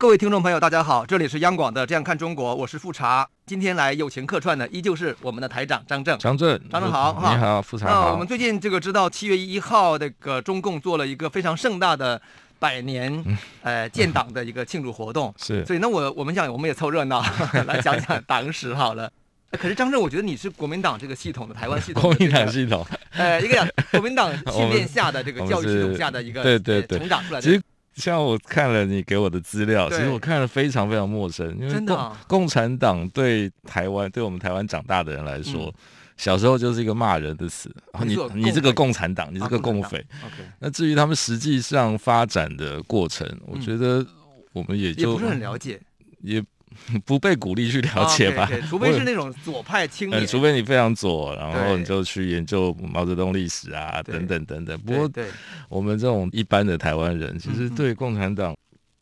各位听众朋友，大家好，这里是央广的《这样看中国》，我是富察。今天来友情客串的依旧是我们的台长张正。张正，张正好，你好，富察好。那我们最近这个知道七月一号，这个中共做了一个非常盛大的百年、嗯、呃建党的一个庆祝活动。是。所以那我我们想，我们也凑热闹 来讲讲党史好了。可是张正，我觉得你是国民党这个系统的台湾系统、这个，国民党系统，呃，一个国民党训练下的这个教育系统下的一个对对对成长出来的。像我看了你给我的资料，其实我看了非常非常陌生，因为共、产党对台湾对我们台湾长大的人来说、嗯，小时候就是一个骂人的词。然后你你，这个共产党，你这个共匪。啊、那至于他们实际上发展的过程，嗯、我觉得我们也就也不是很了解，也。不被鼓励去了解吧，除非是那种左派青年，除非你非常左，然后你就去研究毛泽东历史啊，等等等等。不过，我们这种一般的台湾人，其实对共产党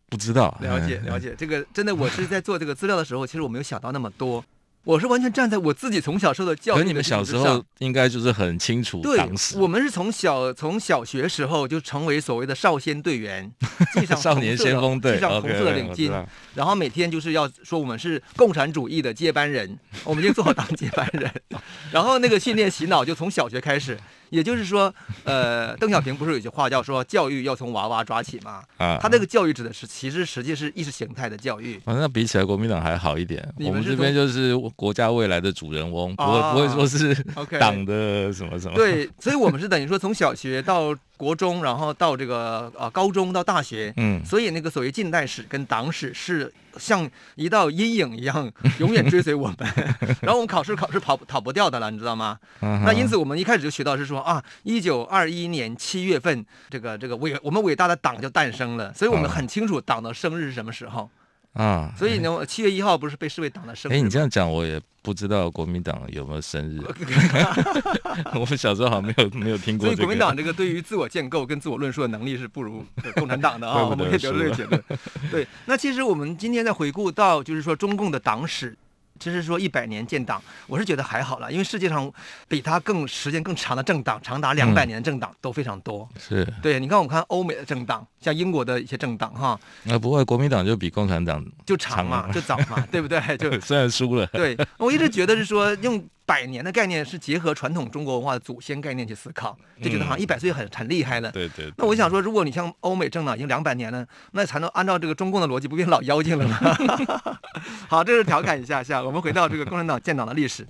不知道。嗯、了解了解，这个真的，我是在做这个资料的时候，其实我没有想到那么多。我是完全站在我自己从小受的教育的。可你们小时候应该就是很清楚。对，我们是从小从小学时候就成为所谓的少先队员，系 上少年先锋队，系上红色的领巾，然后每天就是要说我们是共产主义的接班人，我们就做好当接班人。然后那个训练洗脑就从小学开始。也就是说，呃，邓小平不是有句话叫说教育要从娃娃抓起吗？啊，他那个教育指的是其实实际是意识形态的教育。反、啊、正比起来国民党还好一点，我们这边就是国家未来的主人翁，不会不会说是党的什么什么。对，所以我们是等于说从小学到。国中，然后到这个呃高中到大学，嗯，所以那个所谓近代史跟党史是像一道阴影一样，永远追随我们。然后我们考试考试跑跑不掉的了，你知道吗？嗯、那因此我们一开始就学到是说啊，一九二一年七月份，这个这个伟我们伟大的党就诞生了，所以我们很清楚党的生日是什么时候。啊，所以呢，七月一号不是被视为党的生日？哎，你这样讲，我也不知道国民党有没有生日。我们小时候好像没有没有听过、这个。所以国民党这个对于自我建构跟自我论述的能力是不如共产党的啊，我们可以得出这个结论。对，那其实我们今天在回顾到，就是说中共的党史。其实说一百年建党，我是觉得还好了，因为世界上比它更时间更长的政党，长达两百年的政党都非常多。嗯、是对，你看我们看欧美的政党，像英国的一些政党哈。那不会，国民党就比共产党就长嘛，就早嘛，对不对？就 虽然输了。对，我一直觉得是说用。百年的概念是结合传统中国文化的祖先概念去思考，就觉得好像一百岁很很厉害了。对对。那我想说，如果你像欧美政党已经两百年了，那才能按照这个中共的逻辑，不变老妖精了吗？好，这是调侃一下下。我们回到这个共产党建党的历史。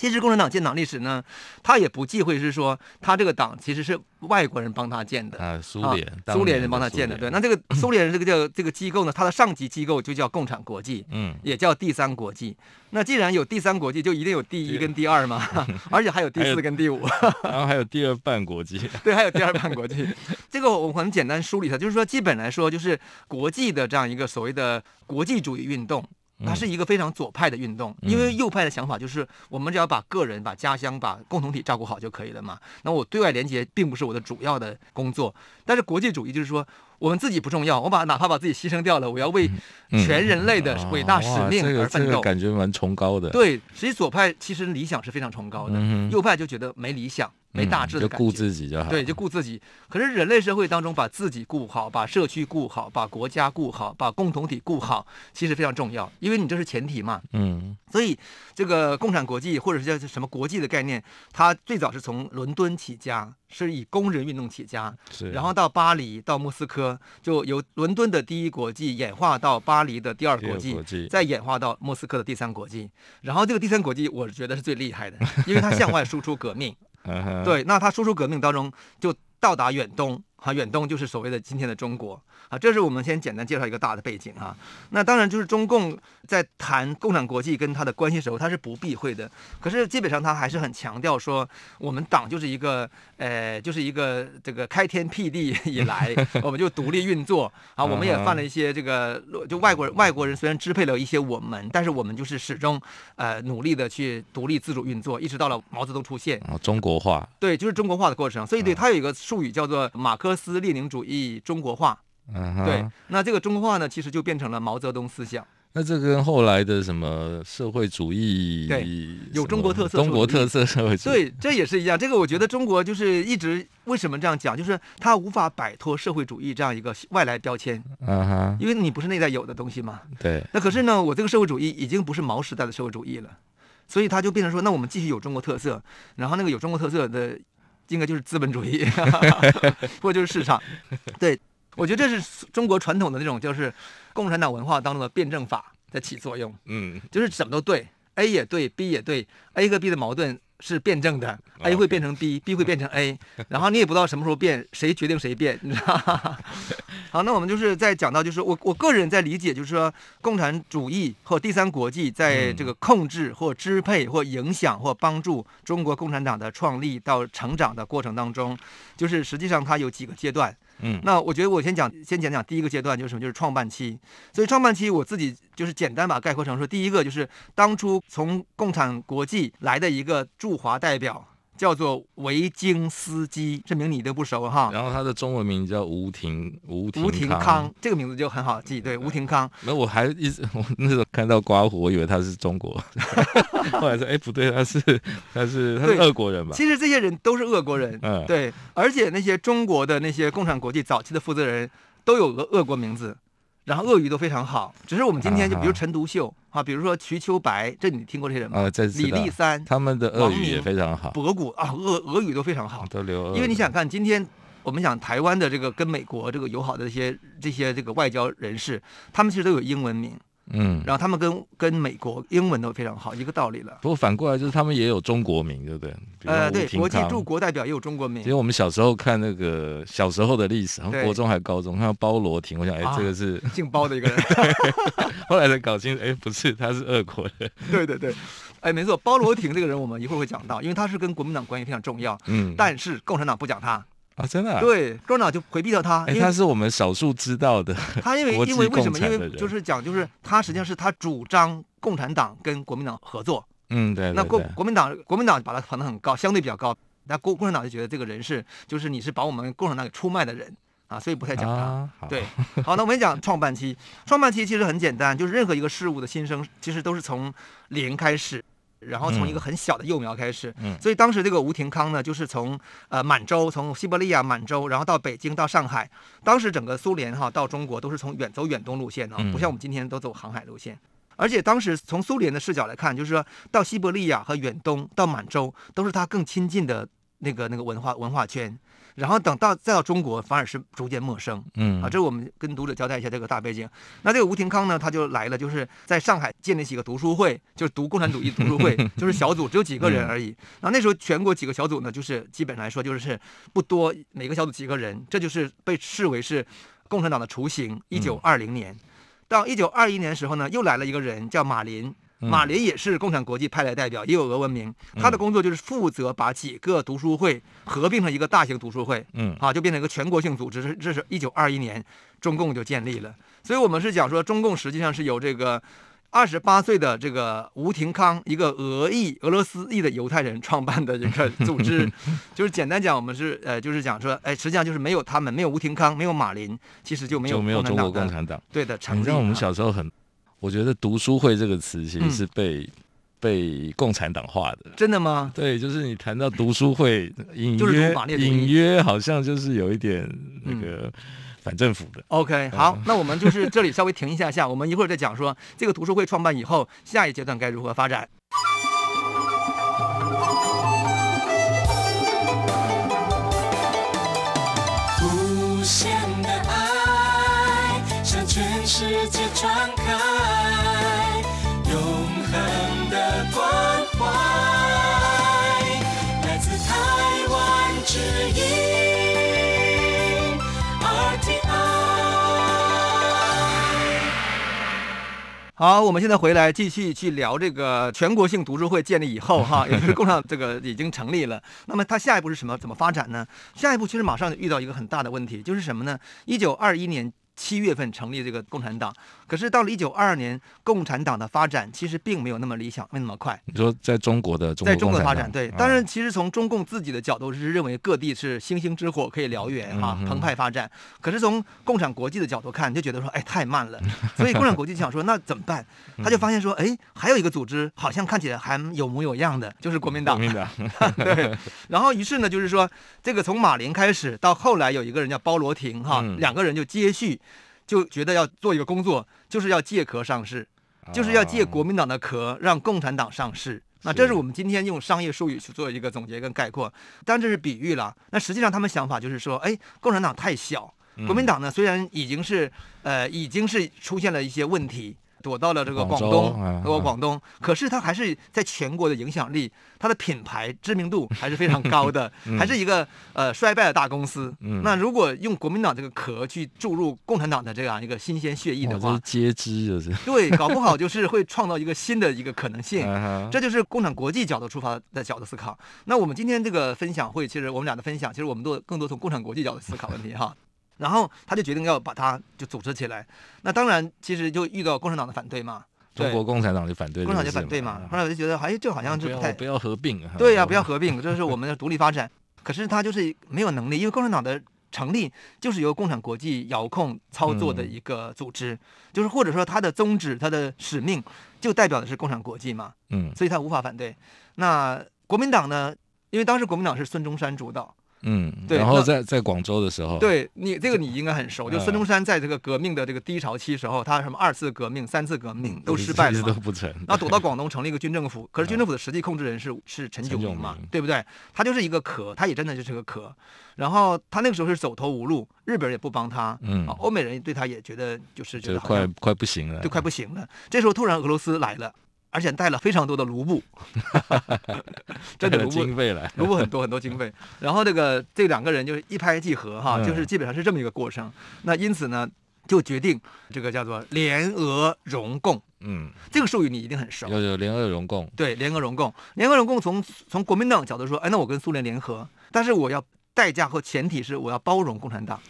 其实共产党建党历史呢，他也不忌讳是说他这个党其实是外国人帮他建的啊，苏联，苏联人帮他建的。对，那这个 苏联人这个叫这个机构呢，它的上级机构就叫共产国际，嗯，也叫第三国际。那既然有第三国际，就一定有第一跟第二嘛，而且还有第四跟第五，然后还有第二半国际，对，还有第二半国际。这个我很简单梳理一下，就是说基本来说就是国际的这样一个所谓的国际主义运动。它是一个非常左派的运动，因为右派的想法就是我们只要把个人、把家乡、把共同体照顾好就可以了嘛。那我对外联结并不是我的主要的工作，但是国际主义就是说我们自己不重要，我把哪怕把自己牺牲掉了，我要为全人类的伟大使命而奋斗。这个感觉蛮崇高的。对，实际左派其实理想是非常崇高的，右派就觉得没理想。没大志的感觉，嗯、就顾自己就好。对，就顾自己。可是人类社会当中，把自己顾好，把社区顾好，把国家顾好，把共同体顾好，其实非常重要，因为你这是前提嘛。嗯。所以这个共产国际或者是叫什么国际的概念，它最早是从伦敦起家，是以工人运动起家，是。然后到巴黎，到莫斯科，就由伦敦的第一国际演化到巴黎的第二国际，国际再演化到莫斯科的第三国际。然后这个第三国际，我觉得是最厉害的，因为它向外输出革命。对，那他输出革命当中就到达远东哈，远东就是所谓的今天的中国啊。这是我们先简单介绍一个大的背景啊。那当然就是中共在谈共产国际跟他的关系时候，他是不避讳的。可是基本上他还是很强调说，我们党就是一个呃，就是一个这个开天辟地以来，我们就独立运作啊。我们也犯了一些这个，就外国人外国人虽然支配了一些我们，但是我们就是始终呃努力的去独立自主运作，一直到了毛泽东出现。中国化。对，就是中国化的过程。所以对他有一个术语叫做马克思列宁主义中国化，嗯，对，那这个中国化呢，其实就变成了毛泽东思想。那这跟后来的什么社会主义，对，有中国特色，中国特色社会主义，对，这也是一样。这个我觉得中国就是一直为什么这样讲，就是他无法摆脱社会主义这样一个外来标签，嗯哼，因为你不是内在有的东西嘛。对。那可是呢，我这个社会主义已经不是毛时代的社会主义了，所以他就变成说，那我们继续有中国特色，然后那个有中国特色的。应该就是资本主义，或者就是市场。对，我觉得这是中国传统的那种，就是共产党文化当中的辩证法在起作用。嗯，就是什么都对，A 也对，B 也对，A 和 B 的矛盾。是辩证的，A 会变成 B，B 会变成 A，然后你也不知道什么时候变，谁决定谁变，你知道吗？好，那我们就是在讲到，就是我我个人在理解，就是说共产主义或第三国际在这个控制或支配或影响或帮助中国共产党的创立到成长的过程当中，就是实际上它有几个阶段。嗯，那我觉得我先讲，先讲讲第一个阶段就是什么，就是创办期。所以创办期我自己就是简单把概括成说，第一个就是当初从共产国际来的一个驻华代表。叫做维京斯基，这名你都不熟哈。然后他的中文名叫吴廷吴廷吴廷康，这个名字就很好记。对，吴廷康。那我还一直我那时候看到刮胡，我以为他是中国，后来说哎不对，他是他是他是俄国人吧？其实这些人都是俄国人，嗯，对。而且那些中国的那些共产国际早期的负责人都有个俄国名字。然后俄语都非常好，只是我们今天就比如陈独秀啊，比如说瞿秋白，这你听过这些人吗？啊，李立三，他们的俄语也非常好，博古啊，俄俄语都非常好，都留。因为你想看今天我们讲台湾的这个跟美国这个友好的这些这些这个外交人士，他们其实都有英文名。嗯，然后他们跟跟美国英文都非常好，一个道理了。不过反过来就是他们也有中国名，对不对？呃，对，国际驻国代表也有中国名。其实我们小时候看那个小时候的历史，然后国中还有高中，看到包罗廷，我想，哎，这个是姓包的一个人。后来才搞清楚，哎，不是，他是俄国的。对对对，哎，没错，包罗廷这个人我们一会儿会讲到，因为他是跟国民党关系非常重要。嗯，但是共产党不讲他。啊，真的、啊？对，共产党就回避了他，因为他是我们少数知道的。他因为因为为什么？因为就是讲，就是他实际上是他主张共产党跟国民党合作。嗯，对，对，对。那国国民党国民党把他捧得很高，相对比较高。那共共产党就觉得这个人是，就是你是把我们共产党给出卖的人啊，所以不太讲他。啊、对，好，那我们讲创办期。创办期其实很简单，就是任何一个事物的新生，其实都是从零开始。然后从一个很小的幼苗开始，嗯，所以当时这个吴廷康呢，就是从呃满洲，从西伯利亚满洲，然后到北京，到上海。当时整个苏联哈到中国都是从远走远东路线啊，不像我们今天都走航海路线。而且当时从苏联的视角来看，就是说到西伯利亚和远东到满洲，都是他更亲近的那个那个文化文化圈。然后等到再到中国，反而是逐渐陌生。嗯啊，这是我们跟读者交代一下这个大背景。那这个吴廷康呢，他就来了，就是在上海建立起一个读书会，就是读共产主义读书会，就是小组只有几个人而已。然后那时候全国几个小组呢，就是基本来说就是不多，每个小组几个人，这就是被视为是共产党的雏形。一九二零年，到一九二一年的时候呢，又来了一个人叫马林。马林也是共产国际派来代表，也有俄文名。他的工作就是负责把几个读书会合并成一个大型读书会，嗯，啊，就变成一个全国性组织。这是一九二一年，中共就建立了。所以，我们是讲说，中共实际上是由这个二十八岁的这个吴廷康，一个俄裔、俄罗斯裔的犹太人创办的一个 组织。就是简单讲，我们是呃，就是讲说，哎，实际上就是没有他们，没有吴廷康，没有马林，其实就没有就没有中国共产党。对的，成立。你知道我们小时候很。我觉得“读书会”这个词其实是被、嗯、被共产党化的。真的吗？对，就是你谈到读书会，隐约隐约好像就是有一点那个反政府的。OK，好，那我们就是这里稍微停一下下，我们一会儿再讲说这个读书会创办以后，下一阶段该如何发展。好，我们现在回来继续去聊这个全国性读书会建立以后，哈，也就是共产这个已经成立了。那么它下一步是什么？怎么发展呢？下一步其实马上就遇到一个很大的问题，就是什么呢？一九二一年。七月份成立这个共产党，可是到了一九二二年，共产党的发展其实并没有那么理想，没那么快。你说在中国的中国在中国的发展，对，当然其实从中共自己的角度是认为各地是星星之火可以燎原哈，澎湃发展。可是从共产国际的角度看，就觉得说，哎，太慢了。所以共产国际就想说，那怎么办？他就发现说，哎，还有一个组织好像看起来还有模有样的，就是国民党。国民党。对。然后于是呢，就是说这个从马林开始到后来有一个人叫包罗廷哈，两个人就接续。就觉得要做一个工作，就是要借壳上市，就是要借国民党的壳让共产党上市。那这是我们今天用商业术语去做一个总结跟概括，当然这是比喻了。那实际上他们想法就是说，哎，共产党太小，国民党呢虽然已经是呃已经是出现了一些问题。躲到了这个广东，躲过广东，可是它还是在全国的影响力，它的品牌知名度还是非常高的，还是一个呃衰败的大公司。那如果用国民党这个壳去注入共产党的这样一个新鲜血液的话，接枝就是对，搞不好就是会创造一个新的一个可能性。这就是共产国际角度出发的角度思考。那我们今天这个分享会，其实我们俩的分享，其实我们都更多从共产国际角度思考问题哈。然后他就决定要把它就组织起来，那当然其实就遇到共产党的反对嘛，中国共产党就反对，共产党就反对嘛。后来我就觉得，哎，这好像就不太不要合并，对呀，不要合并，这是我们的独立发展。可是他就是没有能力，因为共产党的成立就是由共产国际遥控操作的一个组织，就是或者说他的宗旨、他的使命就代表的是共产国际嘛，嗯，所以他无法反对。那国民党呢？因为当时国民党是孙中山主导。嗯，对。然后在在广州的时候，对你这个你应该很熟。就孙中山在这个革命的这个低潮期时候，他什么二次革命、三次革命都失败了，都不成。那躲到广东成立一个军政府，可是军政府的实际控制人是是陈炯明嘛，对不对？他就是一个壳，他也真的就是个壳。然后他那个时候是走投无路，日本人也不帮他，嗯，欧美人对他也觉得就是觉得快快不行了，就快不行了。这时候突然俄罗斯来了。而且带了非常多的卢布，真的卢布经费来，卢布很多很多经费。然后这个这两个人就是一拍即合哈，就是基本上是这么一个过程。嗯、那因此呢，就决定这个叫做联俄容共。嗯，这个术语你一定很熟。有有联俄容共。对，联俄容共，联俄容共从从国民党角度说，哎，那我跟苏联联合，但是我要代价和前提是我要包容共产党。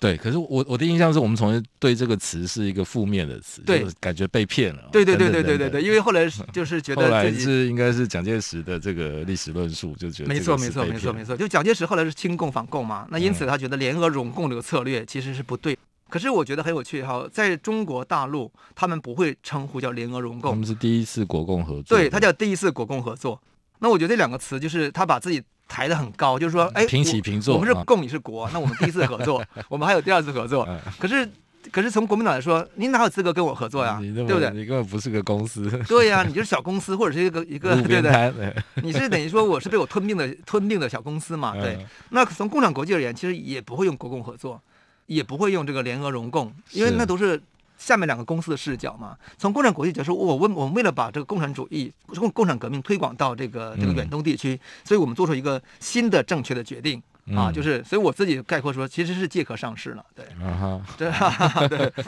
对，可是我我的印象是我们从前对这个词是一个负面的词，对，就是感觉被骗了。对对对对对对对，因为后来 就是觉得后来是应该是蒋介石的这个历史论述，就觉得没错没错没错没错，就蒋介石后来是亲共反共嘛，那因此他觉得联俄容共这个策略其实是不对。可是我觉得很有趣哈，在中国大陆他们不会称呼叫联俄容共，他们是第一次国共合作，对，他叫第一次国共合作。那我觉得这两个词就是他把自己。抬得很高，就是说，哎，平起平坐，我们是共，你是国，那我们第一次合作，我们还有第二次合作。可是，可是从国民党来说，你哪有资格跟我合作呀？对不对？你根本不是个公司。对呀，你就是小公司或者是一个一个，对不对？你是等于说我是被我吞并的吞并的小公司嘛？对。那从共产国际而言，其实也不会用国共合作，也不会用这个联俄融共，因为那都是。下面两个公司的视角嘛，从共产国际角度说，我为我们为了把这个共产主义、共共产革命推广到这个这个远东地区，嗯、所以我们做出一个新的正确的决定、嗯、啊，就是，所以我自己概括说，其实是借壳上市了，对，啊、哈。对。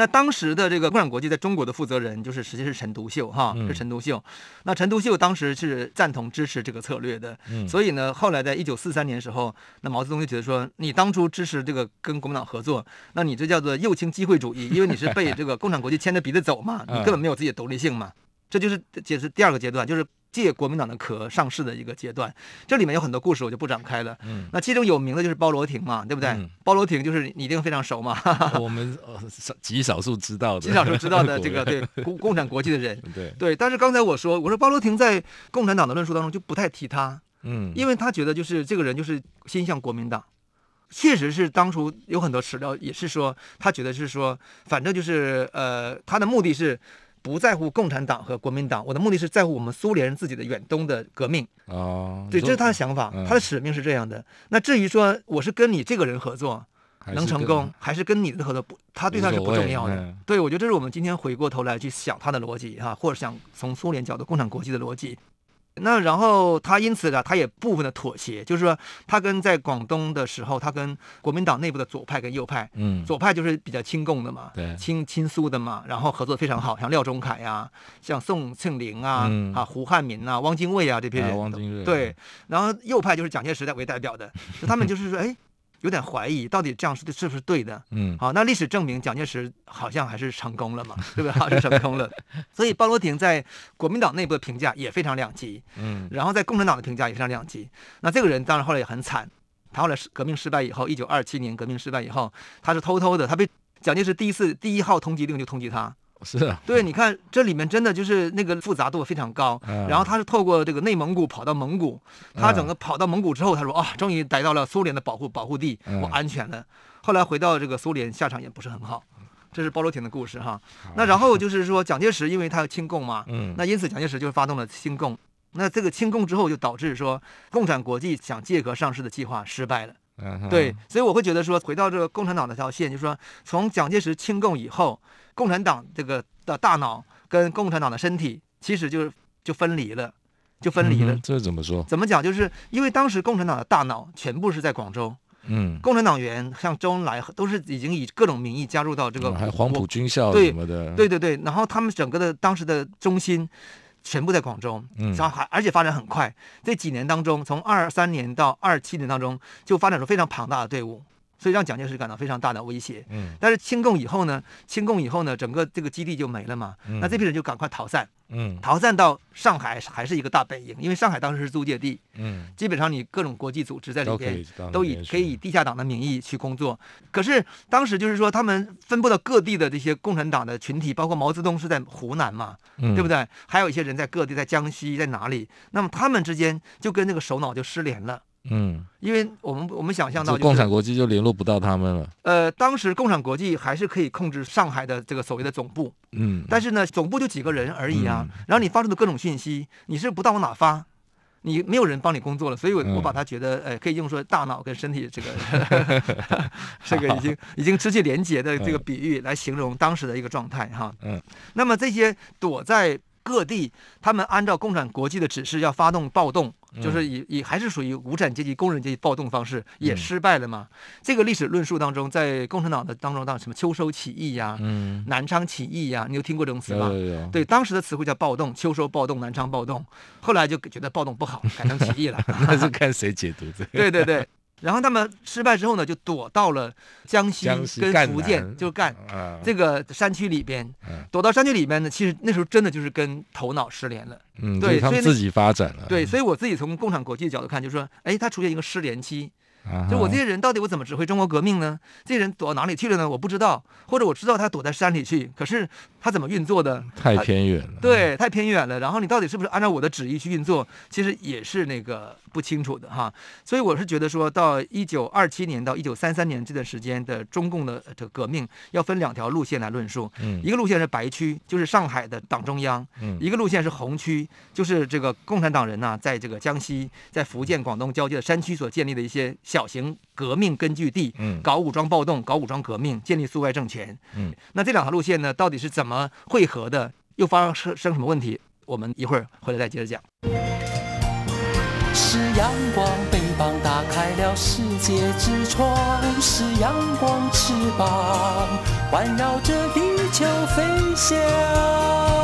那当时的这个共产国际在中国的负责人就是实际是陈独秀哈，是陈独秀。那陈独秀当时是赞同支持这个策略的，所以呢，后来在一九四三年时候，那毛泽东就觉得说，你当初支持这个跟国民党合作，那你这叫做右倾机会主义，因为你是被这个共产国际牵着鼻子走嘛，你根本没有自己的独立性嘛。这就是解释第二个阶段，就是。借国民党的壳上市的一个阶段，这里面有很多故事，我就不展开了。嗯，那其中有名的就是包罗廷嘛，对不对？嗯、鲍罗廷就是你一定非常熟嘛。我们少极少数知道的，极少数知道的这个 对共共产国际的人，对对。但是刚才我说，我说包罗廷在共产党的论述当中就不太提他，嗯，因为他觉得就是这个人就是心向国民党，确实是当初有很多史料也是说，他觉得是说，反正就是呃，他的目的是。不在乎共产党和国民党，我的目的是在乎我们苏联人自己的远东的革命。哦，对，这是他的想法，嗯、他的使命是这样的。那至于说我是跟你这个人合作能成功，还是跟你的合作不，他对他是不重要的。嗯、对，我觉得这是我们今天回过头来去想他的逻辑哈，或者想从苏联角度共产国际的逻辑。那然后他因此呢，他也部分的妥协，就是说他跟在广东的时候，他跟国民党内部的左派跟右派，嗯，左派就是比较亲共的嘛，对，亲亲苏的嘛，然后合作非常好，像廖仲恺呀、啊，像宋庆龄啊，嗯、啊胡汉民啊，汪精卫啊这批人，啊、汪精卫对，然后右派就是蒋介石代为代表的，就他们就是说，哎。有点怀疑，到底这样是是不是对的？嗯，好，那历史证明蒋介石好像还是成功了嘛，对不对？好像是成功了。所以鲍罗廷在国民党内部的评价也非常两极，嗯，然后在共产党的评价也非常两极。那这个人当然后来也很惨，他后来革命失败以后，一九二七年革命失败以后，他是偷偷的，他被蒋介石第一次第一号通缉令就通缉他。是啊，对，你看这里面真的就是那个复杂度非常高。嗯、然后他是透过这个内蒙古跑到蒙古，他整个跑到蒙古之后，他说啊，终于来到了苏联的保护保护地，我安全了。嗯、后来回到这个苏联，下场也不是很好。这是包罗廷的故事哈。那然后就是说蒋介石因为他要亲共嘛，嗯，那因此蒋介石就发动了亲共。那这个亲共之后就导致说共产国际想借壳上市的计划失败了。嗯、对，所以我会觉得说回到这个共产党那条线，就是说从蒋介石清共以后。共产党这个的大脑跟共产党的身体，其实就是就分离了，就分离了。嗯、这怎么说？怎么讲？就是因为当时共产党的大脑全部是在广州，嗯，共产党员像周恩来都是已经以各种名义加入到这个，嗯、还黄埔军校什么的，对对对对。然后他们整个的当时的中心全部在广州，嗯，然后还而且发展很快。这几年当中，从二三年到二七年当中，就发展出非常庞大的队伍。所以让蒋介石感到非常大的威胁。嗯，但是清共以后呢，清共以后呢，整个这个基地就没了嘛。嗯，那这批人就赶快逃散。嗯，逃散到上海还是一个大本营，因为上海当时是租界地。嗯，基本上你各种国际组织在里边都以可以以地下党的名义去工作。可是当时就是说，他们分布到各地的这些共产党的群体，包括毛泽东是在湖南嘛，嗯，对不对？还有一些人在各地，在江西，在哪里？那么他们之间就跟那个首脑就失联了。嗯，因为我们我们想象到，共产国际就联络不到他们了。呃，当时共产国际还是可以控制上海的这个所谓的总部。嗯，但是呢，总部就几个人而已啊。嗯、然后你发出的各种信息，你是不知道往哪发，你没有人帮你工作了。所以我，我我把它觉得，呃，可以用说大脑跟身体这个 这个已经已经失去连接的这个比喻来形容当时的一个状态哈。嗯，那么这些躲在各地，他们按照共产国际的指示要发动暴动。就是以以还是属于无产阶级、工人阶级暴动方式，也失败了嘛？嗯、这个历史论述当中，在共产党的当中，当什么秋收起义呀、南昌起义呀、啊，你有听过这种词吗？有有有对，当时的词汇叫暴动，秋收暴动、南昌暴动，后来就觉得暴动不好，改成起义了。那是看谁解读这个。对 对对。然后他们失败之后呢，就躲到了江西跟福建，就干这个山区里边。躲到山区里边呢，其实那时候真的就是跟头脑失联了。嗯，对，他们自己发展了。对，所以我自己从共产国际的角度看，就是说，哎，他出现一个失联期。就我这些人到底我怎么指挥中国革命呢？这些人躲到哪里去了呢？我不知道，或者我知道他躲在山里去，可是他怎么运作的？太偏远了。对，太偏远了。然后你到底是不是按照我的旨意去运作？其实也是那个不清楚的哈。所以我是觉得说到一九二七年到一九三三年这段时间的中共的这个革命，要分两条路线来论述。嗯。一个路线是白区，就是上海的党中央。嗯。一个路线是红区，就是这个共产党人呐，在这个江西、在福建、广东交界的山区所建立的一些。小型革命根据地，嗯，搞武装暴动，搞武装革命，建立苏维埃政权，嗯，那这两条路线呢，到底是怎么汇合的？又发生生什么问题？我们一会儿回来再接着讲。是阳光，翅膀打开了世界之窗；是阳光，翅膀环绕着地球飞翔。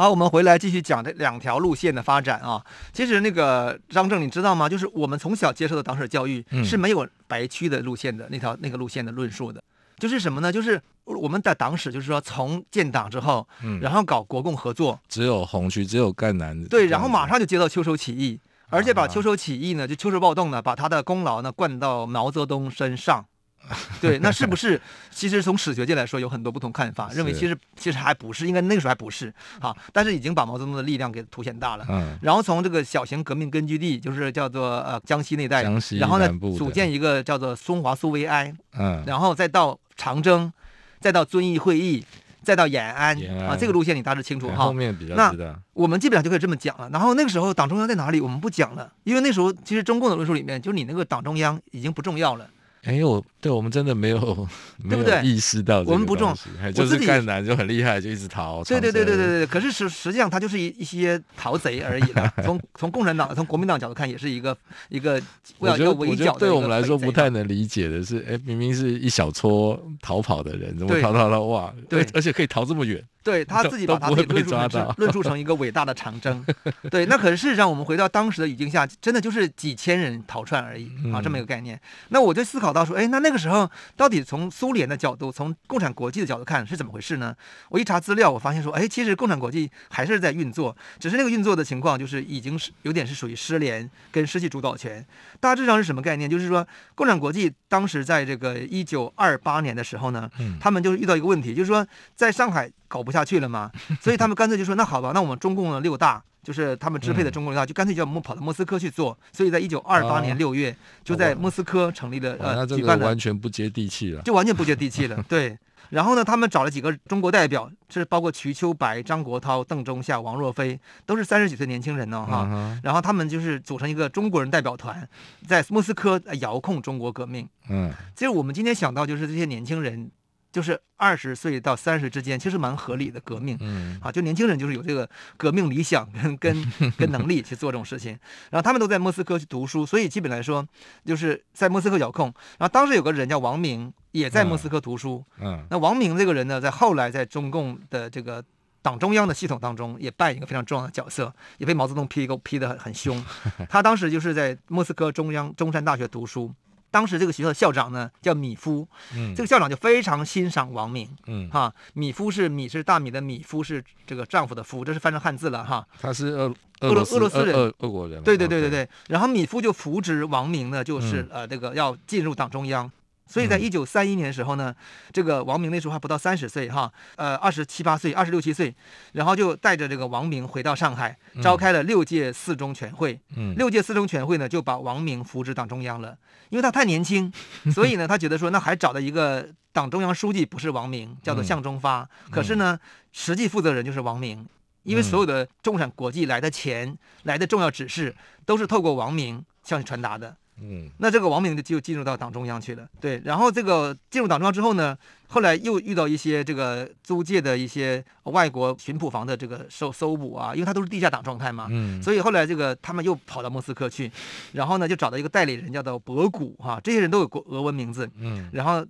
好，我们回来继续讲这两条路线的发展啊。其实那个张正，你知道吗？就是我们从小接受的党史教育是没有白区的路线的那条那个路线的论述的。就是什么呢？就是我们的党史，就是说从建党之后，然后搞国共合作，只有红区，只有赣南。对，然后马上就接到秋收起义，而且把秋收起义呢，就秋收暴动呢，把他的功劳呢灌到毛泽东身上。对，那是不是？其实从史学界来说，有很多不同看法，认为其实其实还不是，应该那个时候还不是啊。但是已经把毛泽东的力量给凸显大了。嗯。然后从这个小型革命根据地，就是叫做呃江西那带，江西然后呢组建一个叫做松华苏维埃。嗯。然后再到长征，再到遵义会议，再到延安，啊，这个路线你大致清楚哈。后面比较知道。那我们基本上就可以这么讲了。然后那个时候党中央在哪里？我们不讲了，因为那时候其实中共的论述里面，就是你那个党中央已经不重要了。哎呦，对我们真的没有，对不对？意识到我们不重，就是赣南就很厉害，就一直逃。对对对对对对。可是实实际上，他就是一一些逃贼而已了。从从共产党、从国民党角度看，也是一个一个要要围剿的。对我们来说不太能理解的是，哎，明明是一小撮逃跑的人，怎么逃逃到哇？对，而且可以逃这么远。对 他自己把他自己论述成论述成一个伟大的长征，对，那可是事实上，我们回到当时的语境下，真的就是几千人逃窜而已啊，这么一个概念。那我就思考到说，哎，那那个时候到底从苏联的角度，从共产国际的角度看是怎么回事呢？我一查资料，我发现说，哎，其实共产国际还是在运作，只是那个运作的情况就是已经是有点是属于失联跟失去主导权。大致上是什么概念？就是说，共产国际当时在这个一九二八年的时候呢，他们就遇到一个问题，就是说在上海。搞不下去了嘛，所以他们干脆就说：“那好吧，那我们中共的六大，就是他们支配的中共六大，就干脆叫莫跑到莫斯科去做。”所以在一九二八年六月，就在莫斯科成立了呃，举办了，完全不接地气了，就完全不接地气了。对，然后呢，他们找了几个中国代表，是包括瞿秋白、张国焘、邓中夏、王若飞，都是三十几岁年轻人呢，哈。然后他们就是组成一个中国人代表团，在莫斯科遥控中国革命。嗯，其实我们今天想到就是这些年轻人。就是二十岁到三十之间，其实蛮合理的革命，嗯，啊，就年轻人就是有这个革命理想跟跟跟能力去做这种事情，然后他们都在莫斯科去读书，所以基本来说就是在莫斯科遥控。然后当时有个人叫王明，也在莫斯科读书，嗯，那王明这个人呢，在后来在中共的这个党中央的系统当中也扮演一个非常重要的角色，也被毛泽东批个批得很很凶。他当时就是在莫斯科中央中山大学读书。当时这个学校的校长呢叫米夫，嗯，这个校长就非常欣赏王明，嗯，哈，米夫是米是大米的米，夫是这个丈夫的夫，这是翻成汉字了哈。他是俄俄罗俄罗斯人，俄俄国人。对对对对对。然后米夫就扶植王明呢，就是呃这个要进入党中央。所以在一九三一年的时候呢，这个王明那时候还不到三十岁哈，呃二十七八岁，二十六七岁，然后就带着这个王明回到上海，召开了六届四中全会。嗯，六届四中全会呢就把王明扶植党中央了。因为他太年轻，所以呢，他觉得说，那还找了一个党中央书记，不是王明，叫做向忠发。嗯、可是呢，实际负责人就是王明，因为所有的中产国际来的钱、来的重要指示，都是透过王明向你传达的。嗯，那这个王明就就进入到党中央去了，对。然后这个进入党中央之后呢，后来又遇到一些这个租界的一些外国巡捕房的这个搜搜捕啊，因为他都是地下党状态嘛，嗯，所以后来这个他们又跑到莫斯科去，然后呢就找到一个代理人叫做博古哈，这些人都有国俄文名字，嗯，然后。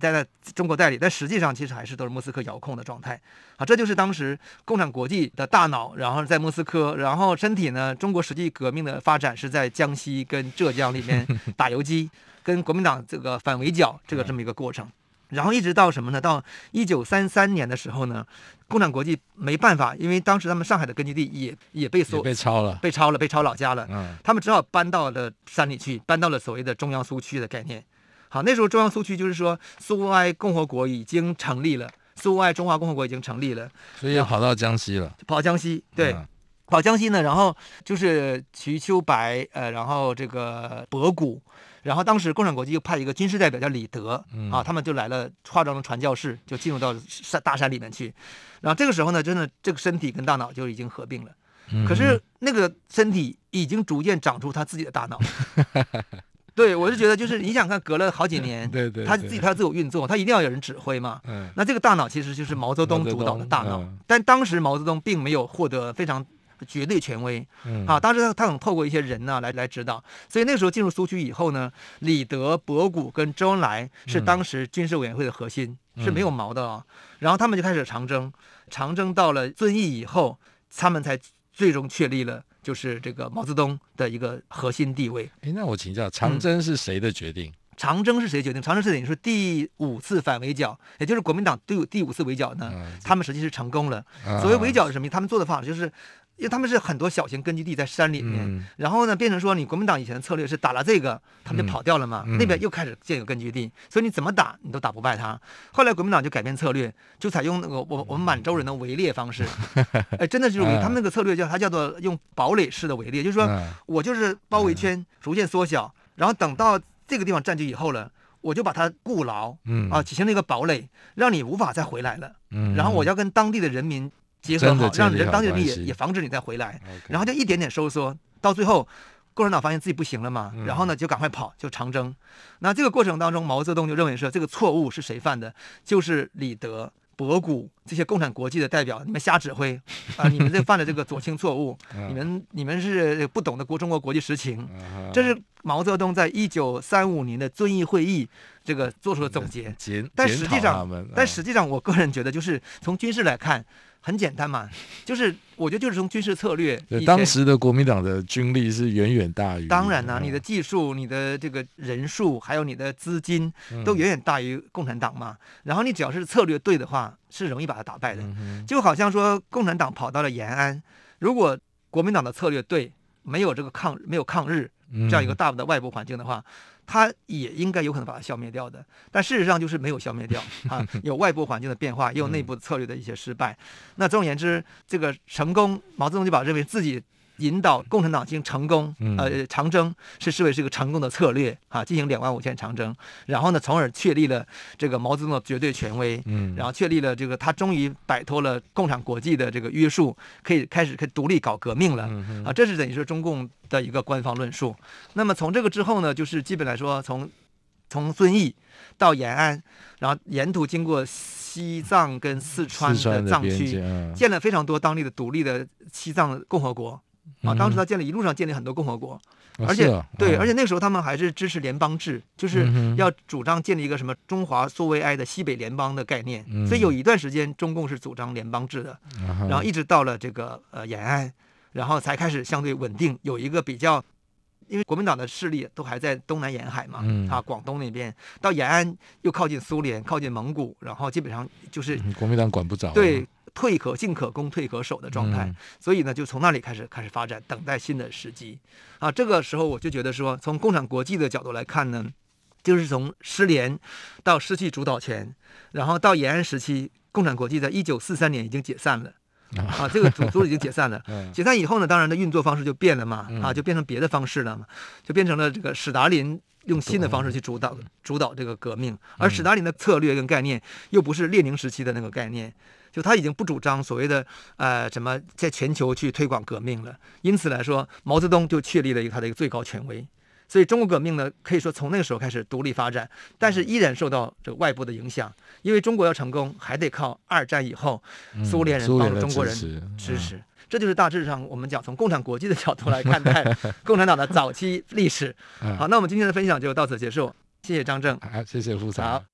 在在中国代理，但实际上其实还是都是莫斯科遥控的状态，啊，这就是当时共产国际的大脑，然后在莫斯科，然后身体呢，中国实际革命的发展是在江西跟浙江里面 打游击，跟国民党这个反围剿这个这么一个过程，然后一直到什么呢？到一九三三年的时候呢，共产国际没办法，因为当时他们上海的根据地也也被所被抄了，被抄了，被抄老家了，嗯，他们只好搬到了山里去，搬到了所谓的中央苏区的概念。好，那时候中央苏区就是说，苏维埃共和国已经成立了，苏维埃中华共和国已经成立了，所以要跑到江西了，跑江西，对，嗯、跑江西呢，然后就是瞿秋白，呃，然后这个博古，然后当时共产国际又派一个军事代表叫李德，嗯、啊，他们就来了，化妆成传教士，就进入到山大山里面去，然后这个时候呢，真的这个身体跟大脑就已经合并了，嗯、可是那个身体已经逐渐长出他自己的大脑。对，我是觉得就是你想看，隔了好几年，对对，他自己他自我运作，他一定要有人指挥嘛。嗯，那这个大脑其实就是毛泽东主导的大脑，但当时毛泽东并没有获得非常绝对权威，啊，当时他他能透过一些人呢来来指导，所以那个时候进入苏区以后呢，李德、博古跟周恩来是当时军事委员会的核心，是没有毛的啊。然后他们就开始长征，长征到了遵义以后，他们才最终确立了。就是这个毛泽东的一个核心地位。哎，那我请教，长征是谁的决定？嗯、长征是谁决定？长征是等于说第五次反围剿，也就是国民党第五第五次围剿呢，嗯、他们实际是成功了。啊、所谓围剿是什么？他们做的方法就是。因为他们是很多小型根据地在山里面，嗯、然后呢，变成说你国民党以前的策略是打了这个，他们就跑掉了嘛，嗯、那边又开始建有根据地，所以你怎么打你都打不败他。后来国民党就改变策略，就采用那个我我们满洲人的围猎方式，哎，真的就是他们那个策略叫它叫做用堡垒式的围猎，就是说我就是包围圈逐渐缩小，然后等到这个地方占据以后了，我就把它固牢，啊，形成一个堡垒，让你无法再回来了，然后我要跟当地的人民。结合好，让人当地人也也防止你再回来.然后就一点点收缩，到最后，共产党发现自己不行了嘛，然后呢就赶快跑，就长征。那这个过程当中，毛泽东就认为说，这个错误是谁犯的？就是李德、博古这些共产国际的代表，你们瞎指挥啊！你们这犯了这个左倾错误，你们你们是不懂得国中国国际实情。这是毛泽东在一九三五年的遵义会议这个做出的总结。但实际上，但实际上，我个人觉得，就是从军事来看。很简单嘛，就是我觉得就是从军事策略，当时的国民党的军力是远远大于。当然啦、啊，你的技术、你的这个人数，还有你的资金，都远远大于共产党嘛。然后你只要是策略对的话，是容易把它打败的。就好像说，共产党跑到了延安，如果国民党的策略对，没有这个抗没有抗日这样一个大的外部环境的话。他也应该有可能把它消灭掉的，但事实上就是没有消灭掉 啊，有外部环境的变化，也有内部策略的一些失败。那总而言之，这个成功，毛泽东就把认为自己。引导共产党进行成功，呃，长征是视为是一个成功的策略啊，进行两万五千长征，然后呢，从而确立了这个毛泽东的绝对权威，嗯，然后确立了这个他终于摆脱了共产国际的这个约束，可以开始可以独立搞革命了，啊，这是等于说中共的一个官方论述。那么从这个之后呢，就是基本来说，从从遵义到延安，然后沿途经过西藏跟四川的藏区，建了非常多当地的独立的西藏共和国。啊，当时他建立一路上建立很多共和国，嗯、而且、对，而且那个时候他们还是支持联邦制，就是要主张建立一个什么中华苏维埃的西北联邦的概念，嗯、所以有一段时间中共是主张联邦制的，嗯、然后一直到了这个呃延安，然后才开始相对稳定，有一个比较，因为国民党的势力都还在东南沿海嘛，嗯、啊广东那边到延安又靠近苏联，靠近蒙古，然后基本上就是、嗯、国民党管不着，对。退可进可攻，退可守的状态，嗯、所以呢，就从那里开始开始发展，等待新的时机。啊，这个时候我就觉得说，从共产国际的角度来看呢，就是从失联到失去主导权，然后到延安时期，共产国际在一九四三年已经解散了。啊，这个组织已经解散了。解散以后呢，当然的运作方式就变了嘛，啊，就变成别的方式了嘛，就变成了这个史达林用新的方式去主导主导这个革命，而史达林的策略跟概念又不是列宁时期的那个概念。就他已经不主张所谓的呃什么在全球去推广革命了，因此来说，毛泽东就确立了一个他的一个最高权威，所以中国革命呢可以说从那个时候开始独立发展，但是依然受到这个外部的影响，因为中国要成功还得靠二战以后苏联人帮助中国人支持，这就是大致上我们讲从共产国际的角度来看待 共产党的早期历史。好，那我们今天的分享就到此结束，谢谢张正，好，谢谢副总。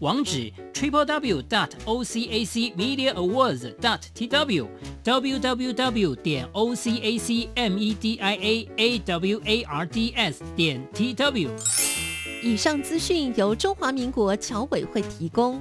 网址 triple w dot o c a c media awards dot t w w w w 点 o c a c m e d i a a w a r d s 点 t w。以上资讯由中华民国侨委会提供。